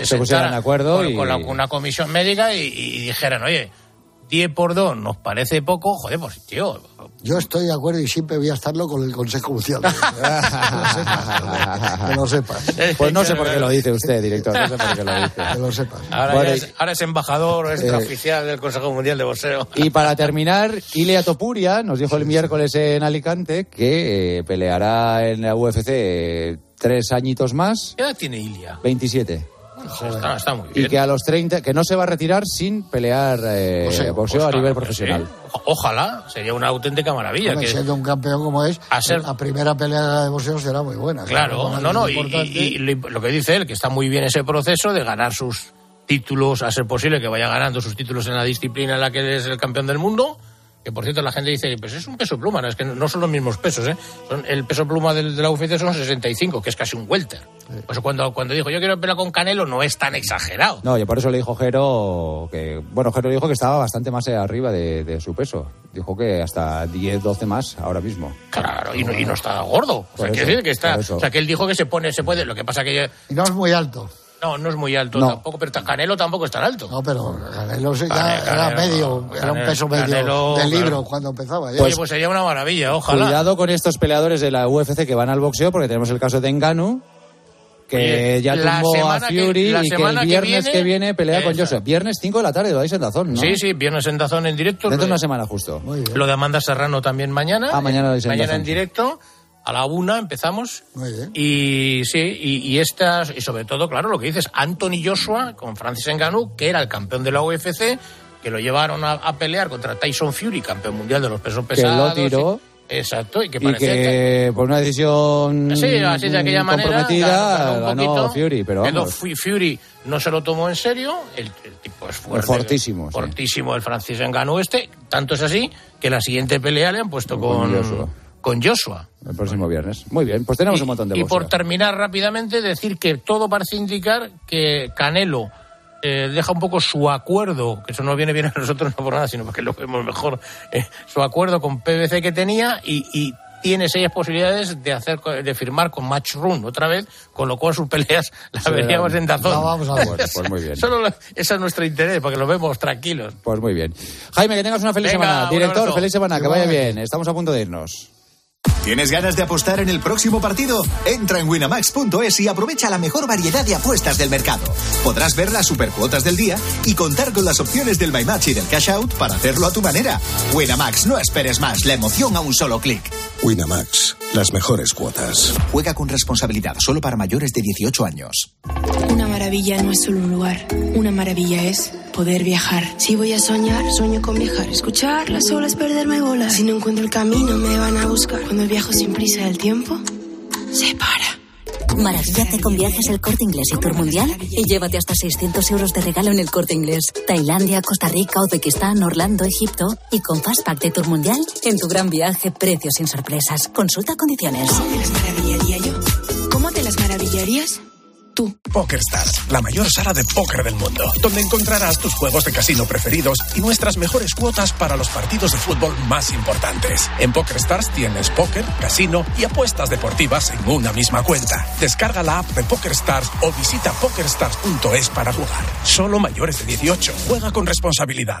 se, pusieran de acuerdo con, y... con la- con una comisión médica y, y dijeran, oye, 10 por 2 nos parece poco, joder, pues tío, Yo estoy de acuerdo y siempre voy a estarlo con el Consejo Mundial. que lo sepas, Pues no sé por qué lo dice usted, director, no sé por qué lo dice. que lo sepas. ahora, Bueno, es, ahora es embajador extraoficial del Consejo Mundial de Boxeo. Y para terminar, Ilia Topuria nos dijo el miércoles en Alicante que eh, peleará en la UFC eh, tres añitos más, ¿Qué edad tiene Ilia? 27. Está, está muy Y que a los 30, que no se va a retirar sin pelear eh, Boxeo. boxeo a Pues nivel claro que profesional. sí. O- Ojalá, sería una auténtica maravilla. Hombre, que- siendo un campeón como es, A ser- la primera pelea de boxeo será muy buena. Claro, no, no, y, y- lo que dice él, que está muy bien ese proceso de ganar sus títulos, a ser posible que vaya ganando sus títulos en la disciplina en la que es el campeón del mundo. Que por cierto la gente dice, pues es un peso pluma, no, es que no son los mismos pesos, ¿eh? Son, el peso pluma del, de la UFC son 65, que es casi un welter. Pues cuando, cuando dijo yo quiero pelear con Canelo no es tan exagerado. No, y por eso le dijo Jero que, bueno, Jero dijo que estaba bastante más arriba de, de su peso. Dijo que hasta 10, 12 más ahora mismo. Claro, y no, y no está gordo. O sea, eso, decir que está, o sea, que él dijo que se pone, se puede, lo que pasa que Y no es muy alto. No, no es muy alto No. tampoco, pero Canelo tampoco es tan alto. No, pero Canelo sí, ya Canelo, era medio, era un peso medio Canelo, de libro claro. cuando empezaba. ya. Oye, pues sería una maravilla, ojalá. Cuidado con estos peleadores de la UFC que van al boxeo, porque tenemos el caso de Enganu, que Oye, ya la tumbó a semana que- Fury la y que el que viernes viene- que viene pelea con. Joshua. Viernes 5 de la tarde, lo dais en Dazón, ¿no? Sí, sí, viernes en Dazón en directo. Dentro de una semana justo. Muy bien, lo de Amanda Serrano también mañana. Ah, mañana lo dais en Mañana Dazón. en directo. A la una empezamos. muy bien. Y sí, y, y estas, y sobre todo, claro, lo que dices, Anthony Joshua con Francis Ngannou, que era el campeón de la UFC, que lo llevaron a, a pelear contra Tyson Fury, campeón mundial de los pesos Que pesados. lo tiró. Exacto, y que Y que... que por una decisión Sí, así de aquella manera. comprometida ganó- ganó un ganó poquito. Fury, pero vamos. Fu- Fury no se lo tomó en serio. El, el tipo es fuerte. fortísimo, sí. Fortísimo el Francis Ngannou este. Tanto es así que la siguiente pelea le han puesto Con con. Con Joshua. El próximo viernes. Muy bien, pues tenemos Y- un montón de Y boxeo. por terminar rápidamente, decir que todo parece indicar que Canelo eh, deja un poco su acuerdo, que eso no viene bien a nosotros no por nada, sino porque lo vemos mejor, eh, su acuerdo con PBC que tenía y, y tiene seis posibilidades de hacer de firmar con Matchroom otra vez, con lo cual sus peleas las Sí, veríamos en Dazón. No, vamos a ver. Pues muy bien. Solo lo- ese es nuestro interés, porque lo vemos tranquilos. Pues muy bien. Jaime, que tengas una feliz Venga, semana. Director, feliz semana, que vaya bien. Estamos a punto de irnos. ¿Tienes ganas de apostar en el próximo partido? Entra en winamax.es y aprovecha la mejor variedad de apuestas del mercado. Podrás ver las supercuotas del día y contar con las opciones del My Match y del Cash Out para hacerlo a tu manera. Winamax, no esperes más, la emoción a un solo clic. Winamax, las mejores cuotas. Juega con responsabilidad, solo para mayores de 18 años. Una maravilla no es solo un lugar, una maravilla es poder viajar. Si voy a soñar, sueño con viajar. Escuchar las olas, perderme bola. Si no encuentro el camino, me van a buscar. Cuando viajo sin prisa, el tiempo se para. Maravíllate con viajes el corte inglés y tour mundial y llévate hasta 600 euros de regalo en el corte inglés. Tailandia, Costa Rica, Uzbekistán, Orlando, Egipto y con Fastpack de tour mundial en tu gran viaje, precios sin sorpresas. Consulta condiciones. ¿Cómo te las maravillaría yo? ¿Cómo te las maravillarías? Tú. PokerStars, la mayor sala de póker del mundo, donde encontrarás tus juegos de casino preferidos y nuestras mejores cuotas para los partidos de fútbol más importantes. En PokerStars tienes póker, casino y apuestas deportivas en una misma cuenta. Descarga la app de PokerStars o visita pokerstars.es para jugar. Solo mayores de 18. Juega con responsabilidad.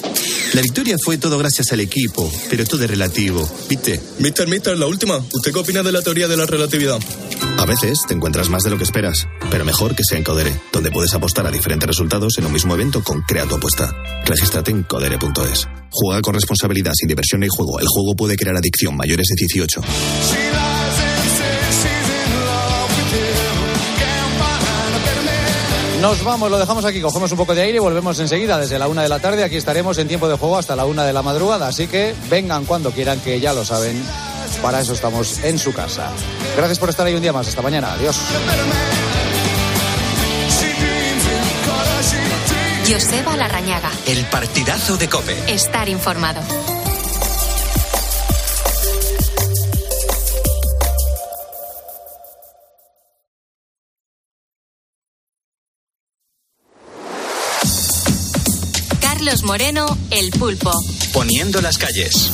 La victoria fue todo gracias al equipo, pero todo es relativo, ¿viste? Mister, mister, la última. ¿Usted qué opina de la teoría de la relatividad? A veces te encuentras más de lo que esperas, pero mejor que sea en Codere, donde puedes apostar a diferentes resultados en un mismo evento con Crea tu apuesta. Regístrate en codere.es. Juega con responsabilidad, sin diversión ni juego. El juego puede crear adicción mayores de 18. Nos vamos, lo dejamos aquí, cogemos un poco de aire y volvemos enseguida desde la una de la tarde. Aquí estaremos en tiempo de juego hasta la una de la madrugada, así que vengan cuando quieran, que ya lo saben. Para eso estamos en su casa. Gracias por estar ahí un día más. Hasta mañana. Adiós. Joseba Larrañaga. El partidazo de Cope. Estar informado. Carlos Moreno, El Pulpo. Poniendo las calles.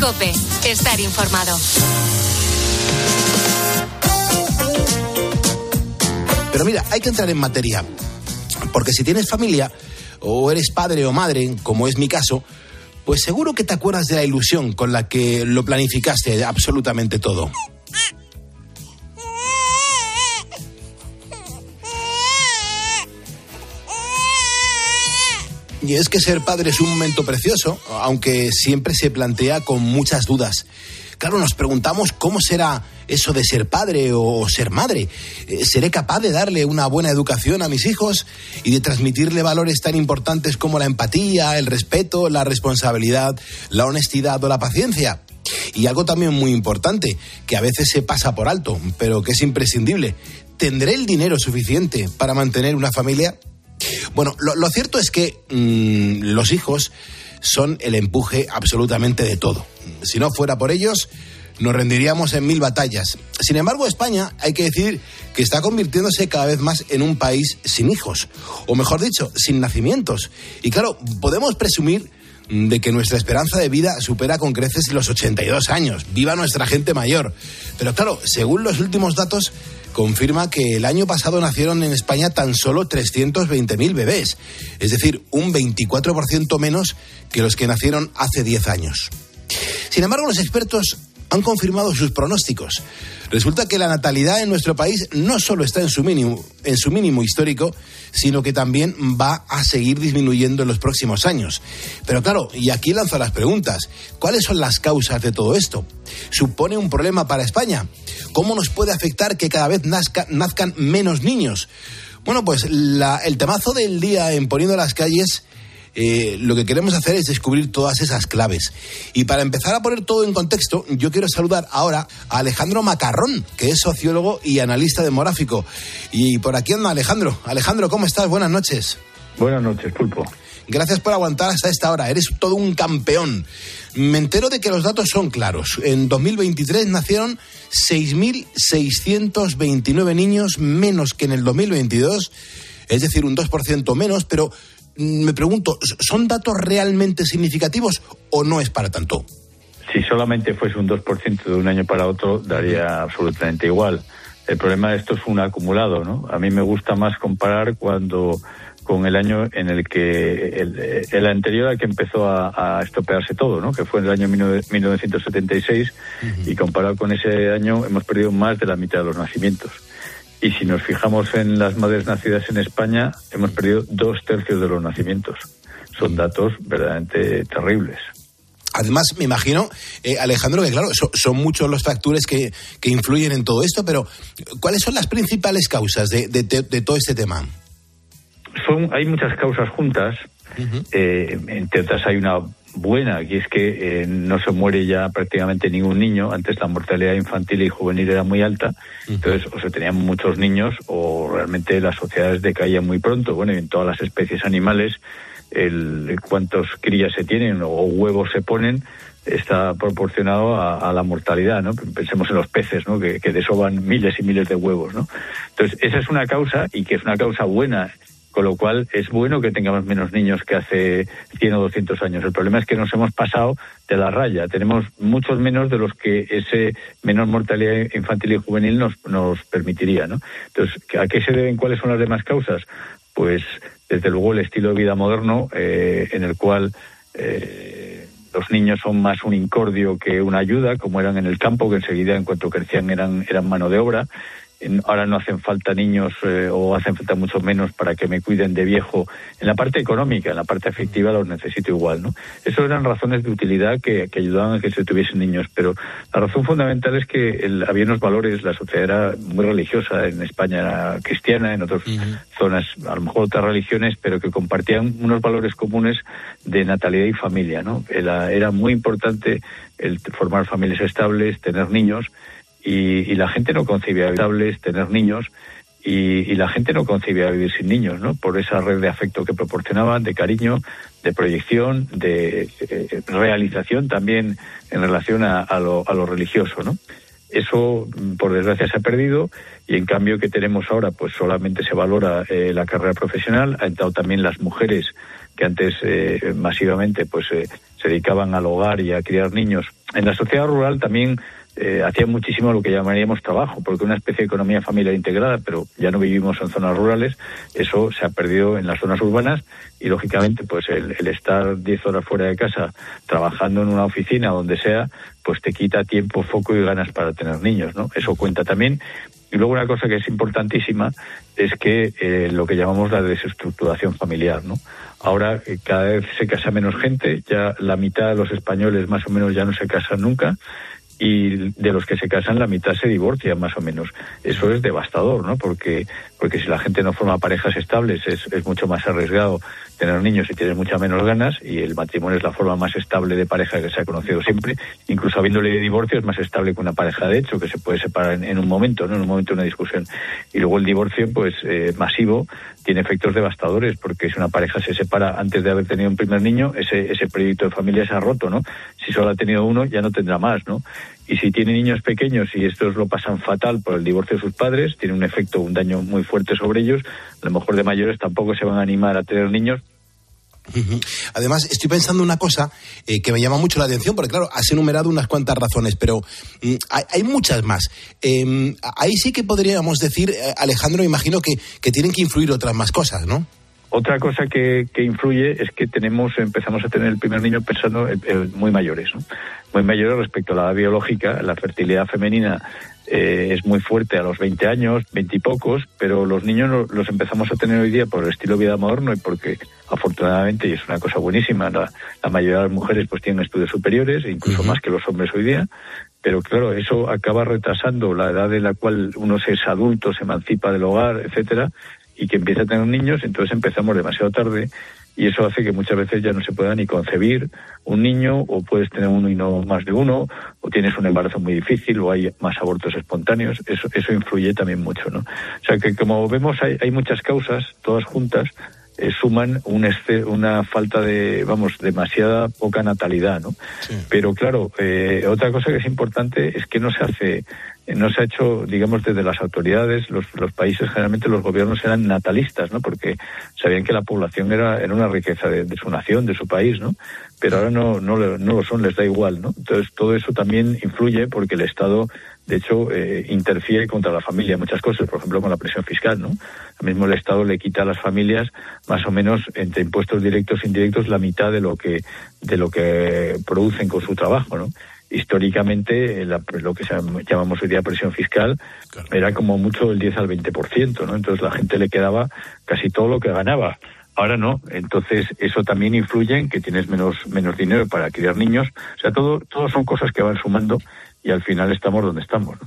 Cope, estar informado. Pero mira, hay que entrar en materia. Porque si tienes familia, o eres padre o madre, como es mi caso, pues seguro que te acuerdas de la ilusión con la que lo planificaste absolutamente todo. Y es que ser padre es un momento precioso, aunque siempre se plantea con muchas dudas. Claro, nos preguntamos cómo será eso de ser padre o ser madre. Eh, ¿Seré capaz de darle una buena educación a mis hijos y de transmitirle valores tan importantes como la empatía, el respeto, la responsabilidad, la honestidad o la paciencia? Y algo también muy importante, que a veces se pasa por alto, pero que es imprescindible. ¿Tendré el dinero suficiente para mantener una familia? Bueno, lo, cierto es que mm, los hijos son el empuje absolutamente de todo. Si no fuera por ellos, nos rendiríamos en mil batallas. Sin embargo, España, hay que decir que está convirtiéndose cada vez más en un país sin hijos, o mejor dicho, sin nacimientos. Y claro, podemos presumir de que nuestra esperanza de vida supera con creces los 82 años. Viva nuestra gente mayor. Pero claro, según los últimos datos, confirma que el año pasado nacieron en España tan solo 320.000 bebés, es decir, un 24% menos que los que nacieron hace 10 años. Sin embargo, los expertos han confirmado sus pronósticos. Resulta que la natalidad en nuestro país no solo está en su mínimo, en su mínimo histórico, sino que también va a seguir disminuyendo en los próximos años. Pero claro, y aquí lanzo las preguntas. ¿Cuáles son las causas de todo esto? ¿Supone un problema para España? ¿Cómo nos puede afectar que cada vez nazcan menos niños? Bueno, pues el temazo del día en Poniendo las calles eh, lo que queremos hacer es descubrir todas esas claves. Y para empezar a poner todo en contexto, yo quiero saludar ahora a Alejandro Macarrón, que es sociólogo y analista demográfico. Y por aquí anda Alejandro. Alejandro, ¿cómo estás? Buenas noches. Buenas noches, Pulpo. Gracias por aguantar hasta esta hora. Eres todo un campeón. Me entero de que los datos son claros. En 2023 nacieron 6.629 niños menos que en el 2022, es decir, un 2% menos, pero me pregunto, ¿son datos realmente significativos o no es para tanto? Si solamente fuese un 2% de un año para otro, daría absolutamente igual. El problema de esto es un acumulado, ¿no? A mí me gusta más comparar cuando con el año en el que el, anterior al que empezó a, estropearse todo, ¿no? que fue en el año 1976, y comparado con ese año hemos perdido más de la mitad de los nacimientos. Y si nos fijamos en las madres nacidas en España, hemos perdido dos tercios de los nacimientos. Son datos verdaderamente terribles. Además, me imagino, eh, Alejandro, que claro, son muchos los factores que, influyen en todo esto, pero ¿cuáles son las principales causas de, todo este tema? Son, hay muchas causas juntas. Eh, entre otras, hay una buena, que es que eh, no se muere ya prácticamente ningún niño. Antes la mortalidad infantil y juvenil era muy alta, entonces o se tenían muchos niños o realmente las sociedades decaían muy pronto. Bueno, y en todas las especies animales, el, cuántos crías se tienen o huevos se ponen está proporcionado a, la mortalidad, ¿no? Pensemos en los peces, ¿no? Que, que desoban miles y miles de huevos, ¿no? Entonces, esa es una causa y que es una causa buena con lo cual es bueno que tengamos menos niños que hace 100 o 200 años. El problema es que nos hemos pasado de la raya. Tenemos muchos menos de los que ese menor mortalidad infantil y juvenil nos, nos permitiría. ¿no? Entonces, ¿a qué se deben? ¿Cuáles son las demás causas? Pues, desde luego, el estilo de vida moderno, eh, en el cual eh, los niños son más un incordio que una ayuda, como eran en el campo, que enseguida, en cuanto crecían, eran, eran mano de obra ahora no hacen falta niños eh, o hacen falta mucho menos para que me cuiden de viejo. En la parte económica, en la parte afectiva los necesito igual, ¿no? Eso eran razones de utilidad que, ayudaban a que se tuviesen niños, pero la razón fundamental es que había unos valores, la sociedad era muy religiosa, en España era cristiana, en otras zonas a lo mejor otras religiones, pero que compartían unos valores comunes de natalidad y familia, ¿no? Era, era muy importante el formar familias estables, tener niños, y, la gente no concibía estables, tener niños, y, la gente no concibía vivir sin niños, ¿no? Por esa red de afecto que proporcionaban, de cariño, de proyección, de eh, realización también en relación a, lo, a, lo, religioso, ¿no? Eso, mm, por desgracia, se ha perdido y en cambio que tenemos ahora, pues solamente se valora eh, la carrera profesional. Ha entrado también las mujeres que antes eh, masivamente pues eh, se dedicaban al hogar y a criar niños. En la sociedad rural también eh, hacían muchísimo lo que llamaríamos trabajo, porque una especie de economía familiar integrada, pero ya no vivimos en zonas rurales, eso se ha perdido en las zonas urbanas y lógicamente pues el, el estar 10 horas fuera de casa trabajando en una oficina donde sea, pues te quita tiempo, foco y ganas para tener niños, ¿no? Eso cuenta también. Y luego una cosa que es importantísima es que eh, lo que llamamos la desestructuración familiar, ¿no? Ahora eh, cada vez se casa menos gente, ya la mitad de los españoles más o menos ya no se casan nunca y de los que se casan la mitad se divorcia más o menos. Eso es devastador, ¿no? Porque porque si la gente no forma parejas estables es, es mucho más arriesgado tener niños y tienes muchas menos ganas y el matrimonio es la forma más estable de pareja que se ha conocido siempre. Incluso habiendo ley de divorcio es más estable que una pareja de hecho que se puede separar en, un momento, ¿no? En un momento de una discusión. Y luego el divorcio, pues eh, masivo, tiene efectos devastadores porque si una pareja se separa antes de haber tenido un primer niño, ese, ese proyecto de familia se ha roto, ¿no? Si solo ha tenido uno, ya no tendrá más, ¿no? Y si tiene niños pequeños y estos lo pasan fatal por el divorcio de sus padres, tiene un efecto, un daño muy fuerte sobre ellos, a lo mejor de mayores tampoco se van a animar a tener niños. Además, estoy pensando una cosa eh, que me llama mucho la atención, porque claro, has enumerado unas cuantas razones, pero mm, hay, muchas más. Eh, ahí sí que podríamos decir, eh, Alejandro, imagino que, que tienen que influir otras más cosas, ¿no? Otra cosa que, que influye es que tenemos, empezamos a tener el primer niño pensando en- en muy mayores, ¿no? muy mayores respecto a la edad biológica. La fertilidad femenina eh, es muy fuerte a los 20 años, 20 y pocos, pero los niños lo- los empezamos a tener hoy día por el estilo de vida moderno y porque afortunadamente, y es una cosa buenísima, la, la mayoría de las mujeres pues tienen estudios superiores, incluso más que los hombres hoy día, pero claro, eso acaba retrasando la edad en la cual uno se es adulto, se emancipa del hogar, etcétera, y que empieza a tener niños, entonces empezamos demasiado tarde y eso hace que muchas veces ya no se pueda ni concebir un niño o puedes tener uno y no más de uno o tienes un embarazo muy difícil o hay más abortos espontáneos. Eso eso influye también mucho no o sea que como vemos hay, hay muchas causas todas juntas eh, suman un exce- una falta de vamos demasiada poca natalidad no pero claro eh, otra cosa que es importante es que no se hace no se ha hecho, digamos, desde las autoridades, los, los países, generalmente los gobiernos eran natalistas, ¿no? Porque sabían que la población era, era una riqueza de, de su nación, de su país, ¿no? Pero ahora no, no, no lo son, les da igual, ¿no? Entonces todo eso también influye porque el Estado, de hecho, eh, interfiere contra la familia en muchas cosas, por ejemplo, con la presión fiscal, ¿no? Ahora mismo el Estado le quita a las familias más o menos entre impuestos directos e indirectos la mitad de lo que, de lo que producen con su trabajo, ¿no? históricamente eh, la- lo que llamamos hoy día presión fiscal era como mucho del 10 al 20%, ¿no? Entonces la gente le quedaba casi todo lo que ganaba. Ahora no, entonces eso también influye en que tienes menos menos dinero para criar niños. O sea, todo todo son cosas que van sumando y al final estamos donde estamos.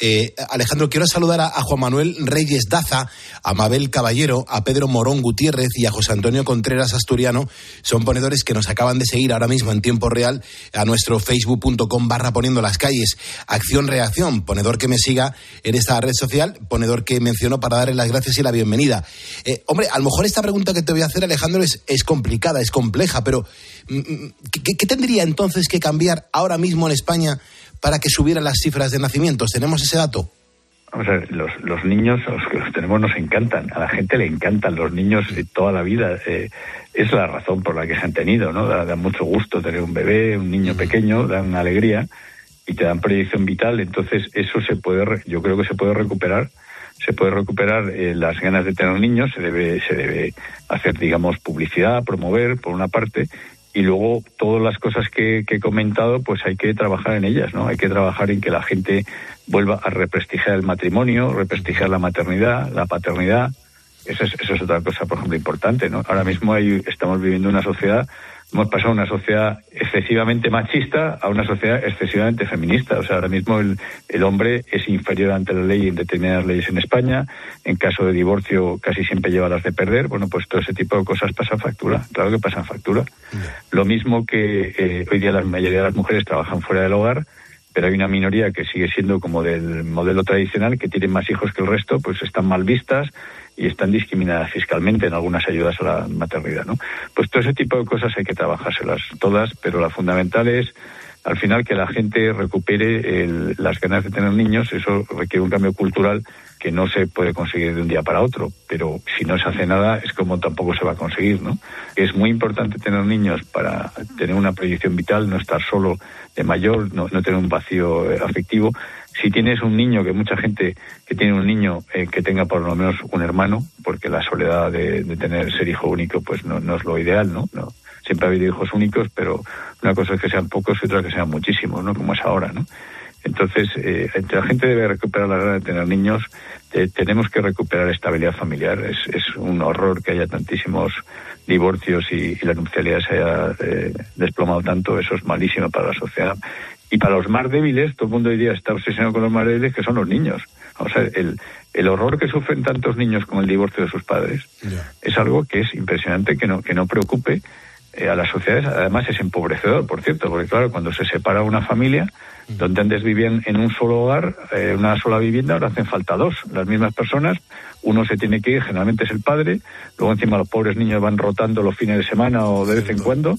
Eh, Alejandro, quiero saludar a, Juan Manuel Reyes Daza, a Mabel Caballero, a Pedro Morón Gutiérrez y a José Antonio Contreras Asturiano. Son ponedores que nos acaban de seguir ahora mismo en tiempo real a nuestro facebook.com barra poniendo las calles. Acción Reacción, ponedor que me siga en esta red social, ponedor que menciono para darle las gracias y la bienvenida. Eh, hombre, a lo mejor esta pregunta que te voy a hacer, Alejandro, es, complicada, es compleja, pero ¿qué, qué tendría entonces que cambiar ahora mismo en España para que subieran las cifras de nacimientos? ¿Tenemos ese dato? Vamos a ver, los, los niños, los que los tenemos, nos encantan. A la gente le encantan los niños de toda la vida. Eh, es la razón por la que se han tenido, ¿no? Da, da mucho gusto tener un bebé, un niño pequeño, dan una alegría y te dan proyección vital. Entonces, eso se puede, yo creo que se puede recuperar. Se puede recuperar eh, las ganas de tener niños, se debe, se debe hacer, digamos, publicidad, promover, por una parte, y luego todas las cosas que, que he comentado, pues hay que trabajar en ellas, ¿no? Hay que trabajar en que la gente vuelva a represtigiar el matrimonio, represtigiar la maternidad, la paternidad. Eso es, eso es otra cosa, por ejemplo, importante, ¿no? Ahora mismo hay, estamos viviendo una sociedad, hemos pasado de una sociedad excesivamente machista a una sociedad excesivamente feminista. O sea, ahora mismo el, el hombre es inferior ante la ley en determinadas leyes en España. En caso de divorcio casi siempre lleva las de perder. Bueno, pues todo ese tipo de cosas pasan factura. Claro que pasan factura. Lo mismo que eh, hoy día la mayoría de las mujeres trabajan fuera del hogar, pero hay una minoría que sigue siendo como del modelo tradicional, que tienen más hijos que el resto, pues están mal vistas y están discriminadas fiscalmente en algunas ayudas a la maternidad, ¿no? Pues todo ese tipo de cosas hay que trabajárselas todas, pero la fundamental es al final que la gente recupere el- las ganas de tener niños, eso requiere un cambio cultural que no se puede conseguir de un día para otro, pero si no se hace nada es como tampoco se va a conseguir, ¿no? Es muy importante tener niños para tener una proyección vital, no estar solo de mayor, no, tener un vacío afectivo. Si tienes un niño, que mucha gente que tiene un niño eh, que tenga por lo menos un hermano, porque la soledad de, de tener ser hijo único pues no, no es lo ideal, ¿no? no siempre ha habido hijos únicos, pero una cosa es que sean pocos y otra que sean muchísimos, ¿no? Como es ahora, ¿no? Entonces, eh, la gente debe recuperar la gana de tener niños, eh, tenemos que recuperar estabilidad familiar. Es, es un horror que haya tantísimos divorcios y, y la nupcialidad se haya eh, desplomado tanto, eso es malísimo para la sociedad. Y para los más débiles, todo el mundo hoy día está obsesionado con los más débiles, que son los niños. O sea, el, el horror que sufren tantos niños con el divorcio de sus padres es algo que es impresionante que no, que no preocupe eh, a las sociedades. Además es empobrecedor, por cierto, porque claro, cuando se separa una familia, donde antes vivían en un solo hogar, eh, una sola vivienda, ahora hacen falta dos, las mismas personas. Uno se tiene que ir, generalmente es el padre, luego encima los pobres niños van rotando los fines de semana o de vez en cuando.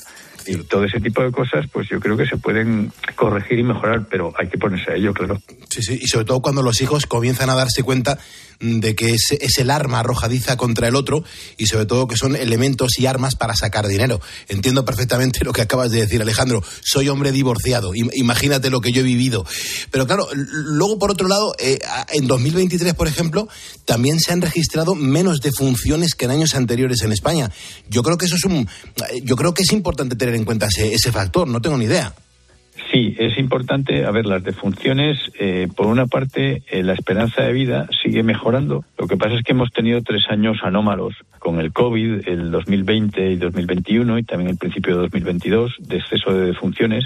Y todo ese tipo de cosas, pues yo creo que se pueden corregir y mejorar, pero hay que ponerse a ello, claro. Sí, sí, y sobre todo cuando los hijos comienzan a darse cuenta de que es, es el arma arrojadiza contra el otro y sobre todo que son elementos y armas para sacar dinero. Entiendo perfectamente lo que acabas de decir, Alejandro. Soy hombre divorciado, im- imagínate lo que yo he vivido. Pero claro, luego por otro lado, eh, en 2023, por ejemplo, también se han registrado menos defunciones que en años anteriores en España. Yo creo que eso es un, yo creo que es importante tener en cuenta ese, ese factor. No tengo ni idea. Sí, es importante, a ver, las defunciones, eh, por una parte, eh, la esperanza de vida sigue mejorando. Lo que pasa es que hemos tenido tres años anómalos con el COVID, el 2020 y 2021 y también el principio de 2022, de exceso de defunciones.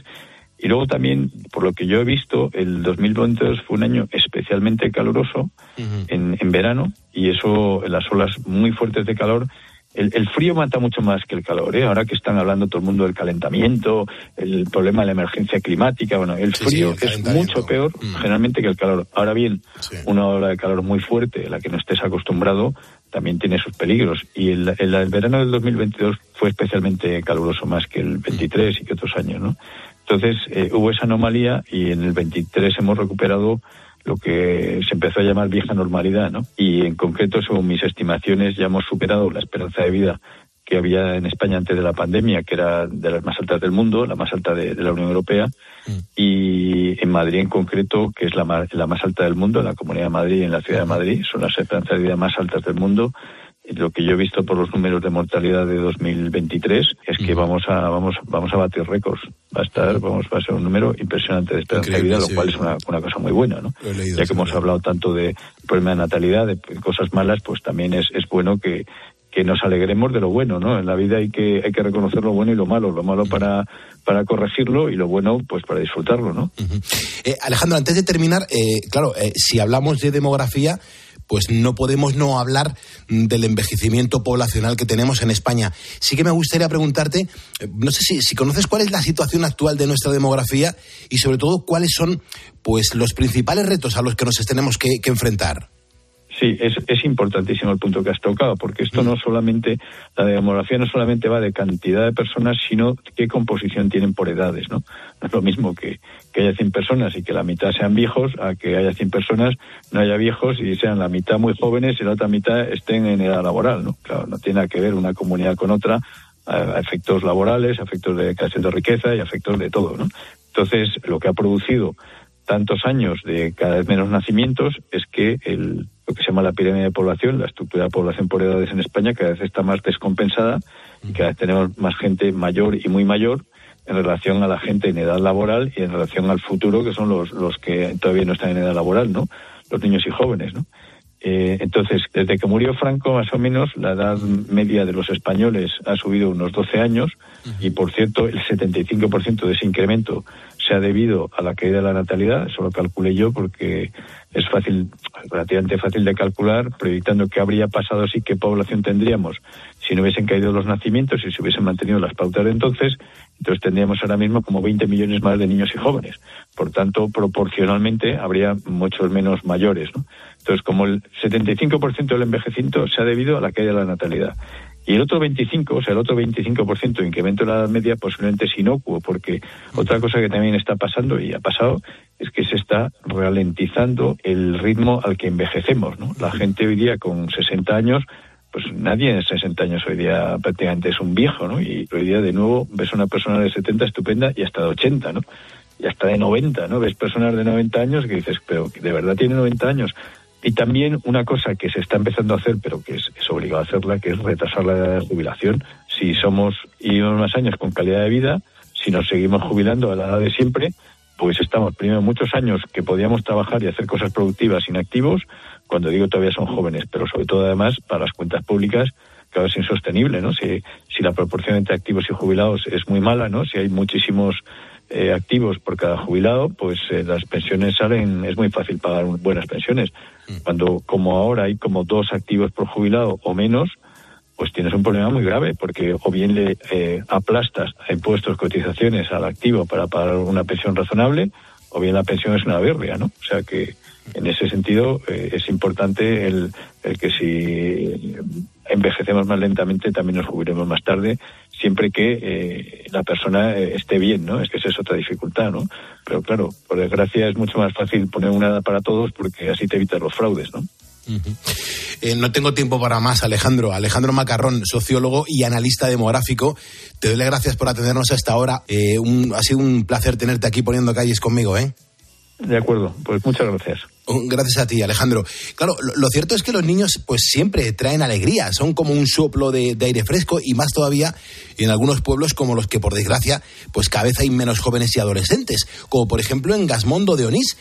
Y luego también, por lo que yo he visto, el 2022 fue un año especialmente caluroso en, en verano y eso, las olas muy fuertes de calor, el, el frío mata mucho más que el calor. ¿eh? Ahora que están hablando todo el mundo del calentamiento, el problema de la emergencia climática, bueno, el Sí, sí, frío el es mucho peor generalmente que el calor. Ahora bien, una ola de calor muy fuerte, a la que no estés acostumbrado, también tiene sus peligros. Y el, el- el verano del 2022 fue especialmente caluroso, más que el 23 y que otros años, ¿no? Entonces eh, hubo esa anomalía y en el 23 hemos recuperado lo que se empezó a llamar vieja normalidad, ¿no? Y en concreto, según mis estimaciones, ya hemos superado la esperanza de vida que había en España antes de la pandemia, que era de las más altas del mundo, la más alta de, de la Unión Europea, y en Madrid en concreto, que es la más, la más alta del mundo, en la Comunidad de Madrid y en la Ciudad de Madrid, son las esperanzas de vida más altas del mundo. Lo que yo he visto por los números de mortalidad de 2023 es que vamos a vamos vamos a batir récords. Va a estar vamos va a ser un número impresionante de esperanza de vida, lo cual es una, una cosa muy buena, ¿no? Leído, ya que hemos hablado tanto de problema de natalidad, de cosas malas, pues también es, es bueno que, que nos alegremos de lo bueno, ¿no? En la vida hay que hay que reconocer lo bueno y lo malo, lo malo para para corregirlo y lo bueno pues para disfrutarlo, ¿no? Eh, Alejandro, antes de terminar, eh, claro, eh, si hablamos de demografía, pues no podemos no hablar del envejecimiento poblacional que tenemos en España. Sí que me gustaría preguntarte, eh, no sé si, conoces cuál es la situación actual de nuestra demografía y sobre todo cuáles son pues los principales retos a los que nos tenemos que enfrentar. Sí, es, es importantísimo el punto que has tocado, porque esto no solamente, la demografía no solamente va de cantidad de personas, sino qué composición tienen por edades, ¿no? No es lo mismo que, que haya 100 personas y que la mitad sean viejos, a que haya 100 personas, no haya viejos y sean la mitad muy jóvenes y la otra mitad estén en edad laboral, ¿no? Claro, no tiene nada que ver una comunidad con otra, a, a efectos laborales, a efectos de creación de riqueza y a efectos de todo, ¿no? Entonces, lo que ha producido tantos años de cada vez menos nacimientos es que el, lo que se llama la pirámide de población, la estructura de población por edades en España cada vez está más descompensada y cada vez tenemos más gente mayor y muy mayor en relación a la gente en edad laboral y en relación al futuro que son los, los que todavía no están en edad laboral, ¿no? Los niños y jóvenes, ¿no? Eh, entonces, desde que murió Franco, más o menos, la edad media de los españoles ha subido unos 12 años y, por cierto, el 75% de ese incremento se ha debido a la caída de la natalidad. Eso lo calculé yo porque es fácil, relativamente fácil de calcular, proyectando qué habría pasado así, qué población tendríamos si no hubiesen caído los nacimientos y se hubiesen mantenido las pautas de entonces. Entonces tendríamos ahora mismo como 20 millones más de niños y jóvenes. Por tanto, proporcionalmente habría muchos menos mayores. ¿no? Entonces, como el 75% del envejecimiento se ha debido a la caída de la natalidad. Y el otro 25, o sea, el otro 25% de incremento de la edad media posiblemente es inocuo, porque otra cosa que también está pasando y ha pasado es que se está ralentizando el ritmo al que envejecemos. La gente hoy día con 60 años pues nadie en 60 años hoy día prácticamente es un viejo, ¿no? Y hoy día de nuevo ves una persona de 70 estupenda y hasta de 80, ¿no? Y hasta de 90, ¿no? Ves personas de 90 años que dices, pero ¿de verdad tiene 90 años? Y también una cosa que se está empezando a hacer, pero que es, es obligado a hacerla, que es retrasar la edad de jubilación. Si somos y vivimos más años con calidad de vida, si nos seguimos jubilando a la edad de siempre, pues estamos primero muchos años que podíamos trabajar y hacer cosas productivas inactivos, cuando digo todavía son jóvenes, pero sobre todo además para las cuentas públicas claro, es insostenible, ¿no? Si, si la proporción entre activos y jubilados es muy mala, ¿no? Si hay muchísimos eh, activos por cada jubilado, pues eh, las pensiones salen, es muy fácil pagar buenas pensiones. Cuando, como ahora hay como dos activos por jubilado o menos, pues tienes un problema muy grave, porque o bien le eh, aplastas a impuestos, cotizaciones al activo para pagar una pensión razonable, o bien la pensión es una birria, ¿no? O sea que en ese sentido eh, es importante el, el, que si envejecemos más lentamente también nos jubilemos más tarde, siempre que eh, la persona eh, esté bien, ¿no? Es que esa es otra dificultad, ¿no? Pero claro, por desgracia es mucho más fácil poner una edad para todos porque así te evitas los fraudes, ¿no? Eh, no tengo tiempo para más, Alejandro. Alejandro Macarrón, sociólogo y analista demográfico. Te doy las gracias por atendernos a esta hora. Eh, ha sido un placer tenerte aquí poniendo calles conmigo, ¿eh? De acuerdo, pues muchas gracias. Gracias a ti, Alejandro. Claro, lo, cierto es que los niños pues siempre traen alegría, son como un soplo de, de, aire fresco y más todavía en algunos pueblos como los que por desgracia pues cada vez hay menos jóvenes y adolescentes, como por ejemplo en Gasmondo de Onís.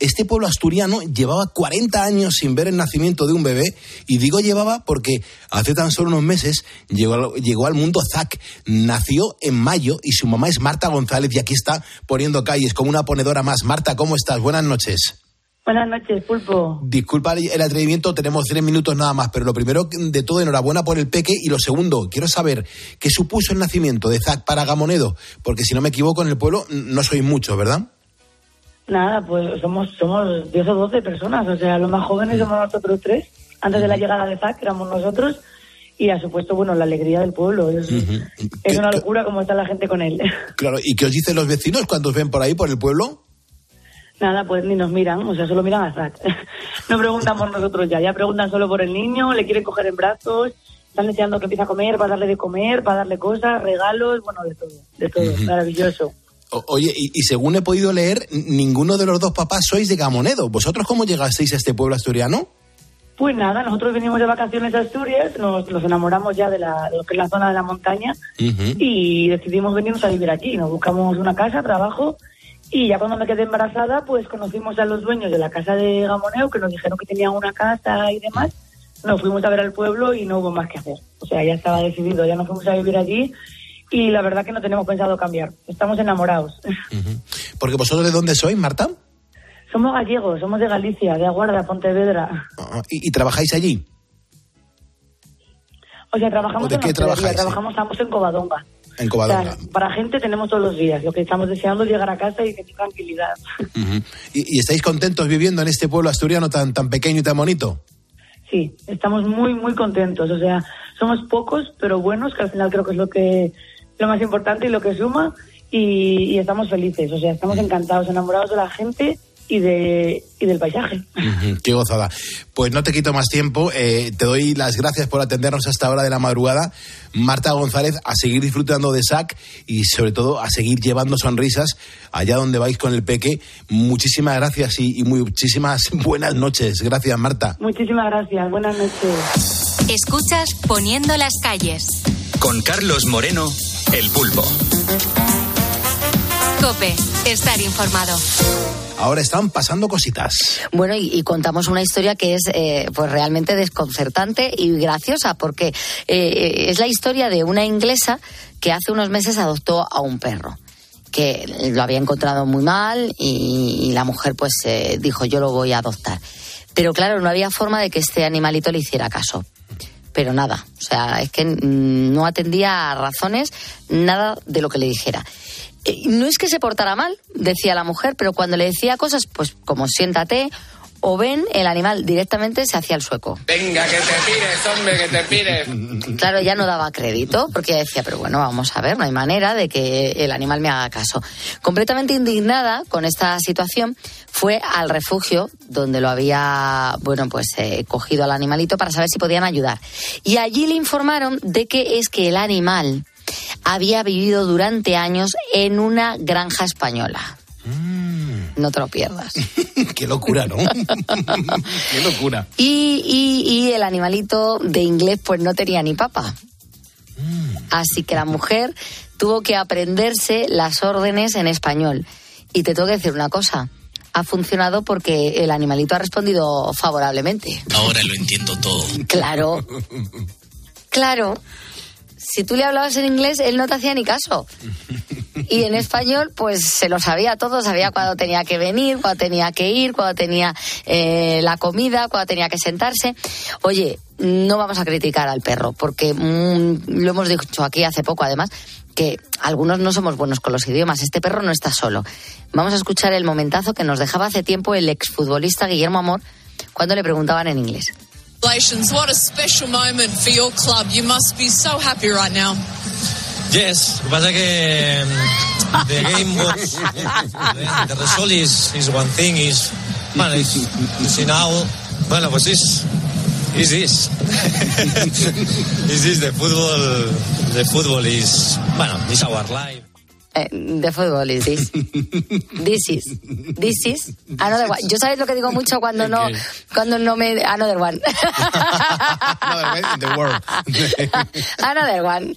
Este pueblo asturiano llevaba 40 años sin ver el nacimiento de un bebé y digo llevaba porque hace tan solo unos meses llegó, llegó al mundo Zac. Nació en mayo y su mamá es Marta González y aquí está poniendo calles como una ponedora más. Marta, ¿cómo estás? Buenas noches. Buenas noches, Pulpo. Disculpa el atrevimiento, tenemos tres minutos nada más, pero lo primero de todo, enhorabuena por el peque. Y lo segundo, quiero saber qué supuso el nacimiento de Zac para Gamonedo, porque si no me equivoco, en el pueblo no sois muchos, ¿verdad? Nada, pues somos somos 10 o 12 personas, o sea, los más jóvenes somos nosotros tres. Antes de la llegada de Zac éramos nosotros y ha supuesto, bueno, la alegría del pueblo. Es, uh -huh. es una locura cómo está la gente con él. Claro, ¿y qué os dicen los vecinos cuando os ven por ahí, por el pueblo? Nada, pues ni nos miran, o sea, solo miran a Zac. no preguntan por nosotros ya, ya preguntan solo por el niño, le quieren coger en brazos, están deseando que empiece a comer, para darle de comer, para darle cosas, regalos, bueno, de todo, de todo, uh -huh. maravilloso. O, oye, y, y, según he podido leer, ninguno de los dos papás sois de Gamonedo. ¿Vosotros cómo llegasteis a este pueblo asturiano? Pues nada, nosotros venimos de vacaciones a Asturias, nos, nos enamoramos ya de, la, de, lo que es la zona de la montaña uh -huh. y decidimos venirnos a vivir aquí. Nos buscamos una casa, trabajo y ya cuando me quedé embarazada, pues conocimos a los dueños de la casa de Gamoneo que nos dijeron que tenían una casa y demás. Nos fuimos a ver al pueblo y no hubo más que hacer. O sea, ya estaba decidido, ya nos fuimos a vivir allí y la verdad que no tenemos pensado cambiar. Estamos enamorados. Uh -huh. Porque vosotros de dónde sois, Marta? Somos gallegos, somos de Galicia, de Aguarda, Pontevedra. Uh, ¿y, ¿y, trabajáis allí? O sea, trabajamos ¿De en qué trabajáis? trabajamos ambos en Covadonga. En Covadonga. O sea, para gente tenemos todos los días. Lo que estamos deseando es llegar a casa y tener tranquilidad. Uh -huh. ¿Y, ¿Y, estáis contentos viviendo en este pueblo asturiano tan, tan pequeño y tan bonito? Sí, estamos muy, muy contentos. O sea, somos pocos, pero buenos, que al final creo que es lo que lo más importante y lo que suma. Y, y estamos felices. O sea, estamos encantados, enamorados de la gente y, de, y del paisaje. Uh -huh, qué gozada. Pues no te quito más tiempo. Eh, te doy las gracias por atendernos a esta hora de la madrugada. Marta González, a seguir disfrutando de SAC y sobre todo a seguir llevando sonrisas allá donde vais con el peque. Muchísimas gracias y, y muchísimas buenas noches. Gracias, Marta. Muchísimas gracias. Buenas noches. Escuchas Poniendo las calles. Con Carlos Moreno, el pulpo. Cope, estar informado ahora están pasando cositas. Bueno, y, contamos una historia que es eh, pues realmente desconcertante y graciosa, porque eh, es la historia de una inglesa que hace unos meses adoptó a un perro que lo había encontrado muy mal y, la mujer pues eh, dijo yo lo voy a adoptar. Pero claro, no había forma de que este animalito le hiciera caso. Pero nada, o sea, es que no atendía a razones, nada de lo que le dijera no es que se portara mal, decía la mujer, pero cuando le decía cosas, pues como siéntate o Ben, el animal directamente se hacía el sueco. Venga, que te pires, hombre, que te pires. Claro, ya no daba crédito porque decía, pero bueno, vamos a ver, no hay manera de que el animal me haga caso. Completamente indignada con esta situación, fue al refugio donde lo había, bueno, pues eh, cogido al animalito para saber si podían ayudar. Y allí le informaron de que es que el animal había vivido durante años en una granja española. No te lo pierdas. Qué locura, ¿no? Qué locura. Y, y- y el animalito de inglés pues no tenía ni papa. Así que la mujer tuvo que aprenderse las órdenes en español. Y te tengo que decir una cosa. Ha funcionado porque el animalito ha respondido favorablemente. Ahora lo entiendo todo. Claro. Claro. Si tú le hablabas en inglés, él no te hacía ni caso. Y en español, pues se lo sabía todo, sabía cuándo tenía que venir, cuándo tenía que ir, cuándo tenía eh, la comida, cuándo tenía que sentarse. Oye, no vamos a criticar al perro, porque mm, lo hemos dicho aquí hace poco, además, que algunos no somos buenos con los idiomas. Este perro no está solo. Vamos a escuchar el momentazo que nos dejaba hace tiempo el exfutbolista Guillermo Amor cuando le preguntaban en inglés. Congratulations, what a special moment for your club. You must be so happy right now. Yes, pasa que um, the game was the, result is, is one thing is well, it's, you see now bueno pues is is this is this the football the football is bueno is our life Eh, de fútbol is this. This is. This is. Another one. Yo sabes lo que digo mucho cuando no, cuando no me. Another one. The world. Another one.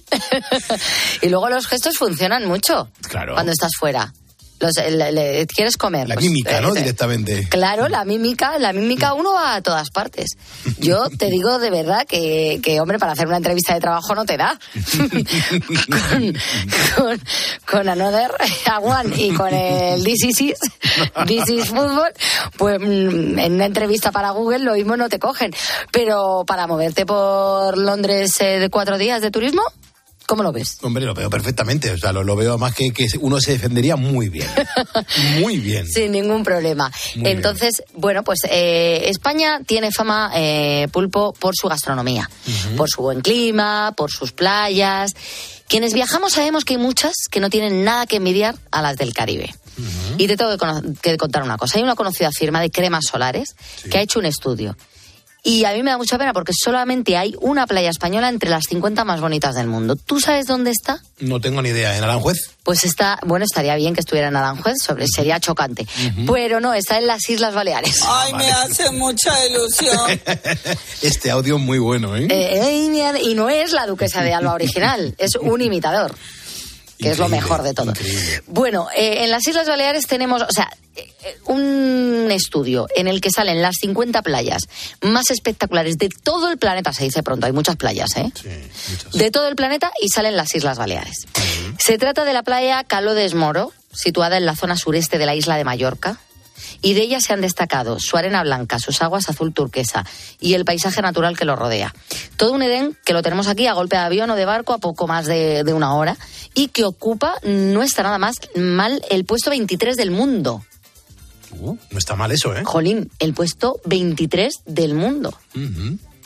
y luego los gestos funcionan mucho. Claro. Cuando estás fuera. Los, le- le- ¿Quieres comer? La Pues, mímica, ¿no? eh, Directamente. Claro, la mímica, la mímica uno va a todas partes. Yo te digo de verdad que, que, hombre, para hacer una entrevista de trabajo no te da. con, con, con Another a One y con el This is, It, This is Football, pues mm, en una entrevista para Google lo mismo no te cogen. Pero para moverte por Londres eh, de cuatro días de turismo, ¿cómo lo ves? Hombre, lo veo perfectamente. O sea, lo, lo veo más que, que uno se defendería muy bien. Muy bien. Sin ningún problema. Muy bien. Entonces, bueno, pues eh, España tiene fama, eh, pulpo, por su gastronomía, por su buen clima, por sus playas. Quienes viajamos sabemos que hay muchas que no tienen nada que envidiar a las del Caribe. Y te tengo que contar una cosa. Hay una conocida firma de cremas solares que ha hecho un estudio. Y a mí me da mucha pena porque solamente hay una playa española entre las 50 más bonitas del mundo. ¿Tú sabes dónde está? No tengo ni idea. ¿En Aranjuez? Pues está, bueno, estaría bien que estuviera en Aranjuez, sobre, sería chocante. Pero no, está en las Islas Baleares. Ay, me hace mucha ilusión. Este audio es muy bueno, ¿eh? Eh, eh, y no es la duquesa de Alba original, es un imitador, que es lo mejor de todo. Bueno, eh, en las Islas Baleares tenemos, o sea, eh, un estudio en el que salen las 50 playas más espectaculares de todo el planeta, se dice pronto, hay muchas playas, ¿eh? De todo el planeta y salen las Islas Baleares. Se trata de la playa Caló de Esmoro, situada en la zona sureste de la isla de Mallorca. Y de ella se han destacado su arena blanca, sus aguas azul turquesa y el paisaje natural que lo rodea. Todo un Edén que lo tenemos aquí a golpe de avión o de barco a poco más de, de una hora y que ocupa, no está nada más mal, el puesto 23 del mundo. Uh, no está mal eso, ¿eh? Jolín, el puesto 23 del mundo.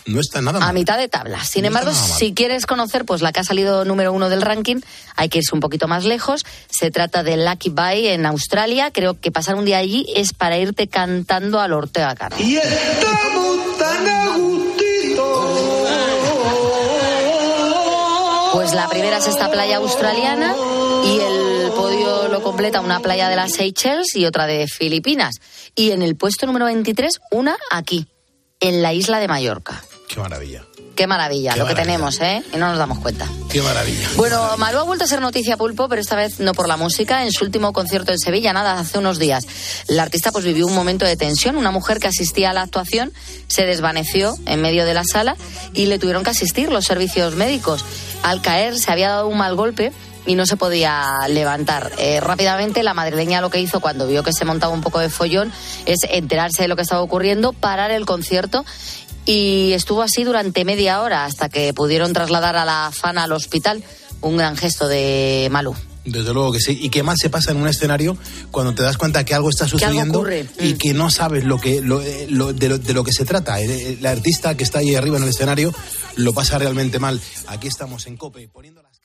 No está nada A mal. mitad de tabla. Sin No embargo, si quieres conocer pues la que ha salido número uno del ranking, hay que irse un poquito más lejos. Se trata de Lucky Bay en Australia. Creo que pasar un día allí es para irte cantando al Ortega Caro. Y estamos tan a Pues la primera es esta playa australiana y el podio lo completa una playa de las Seychelles y otra de Filipinas. Y en el puesto número 23, una aquí, en la isla de Mallorca. Qué maravilla. Qué maravilla Qué lo que maravilla. tenemos, ¿eh? Y no nos damos cuenta. Qué maravilla. Bueno, Malú ha vuelto a ser noticia pulpo, pero esta vez no por la música. En su último concierto en Sevilla, nada, hace unos días, la artista pues vivió un momento de tensión. Una mujer que asistía a la actuación se desvaneció en medio de la sala y le tuvieron que asistir los servicios médicos. Al caer se había dado un mal golpe y no se podía levantar. Eh, rápidamente la madrileña lo que hizo cuando vio que se montaba un poco de follón es enterarse de lo que estaba ocurriendo, parar el concierto y estuvo así durante media hora hasta que pudieron trasladar a la fana al hospital. Un gran gesto de Malú. Desde luego que sí. ¿Y qué más se pasa en un escenario cuando te das cuenta que algo está sucediendo y Mm. que no sabes lo que lo- eh, lo- de, lo, de lo que se trata? El, el artista que está ahí arriba en el escenario lo pasa realmente mal. Aquí estamos en Cope poniendo las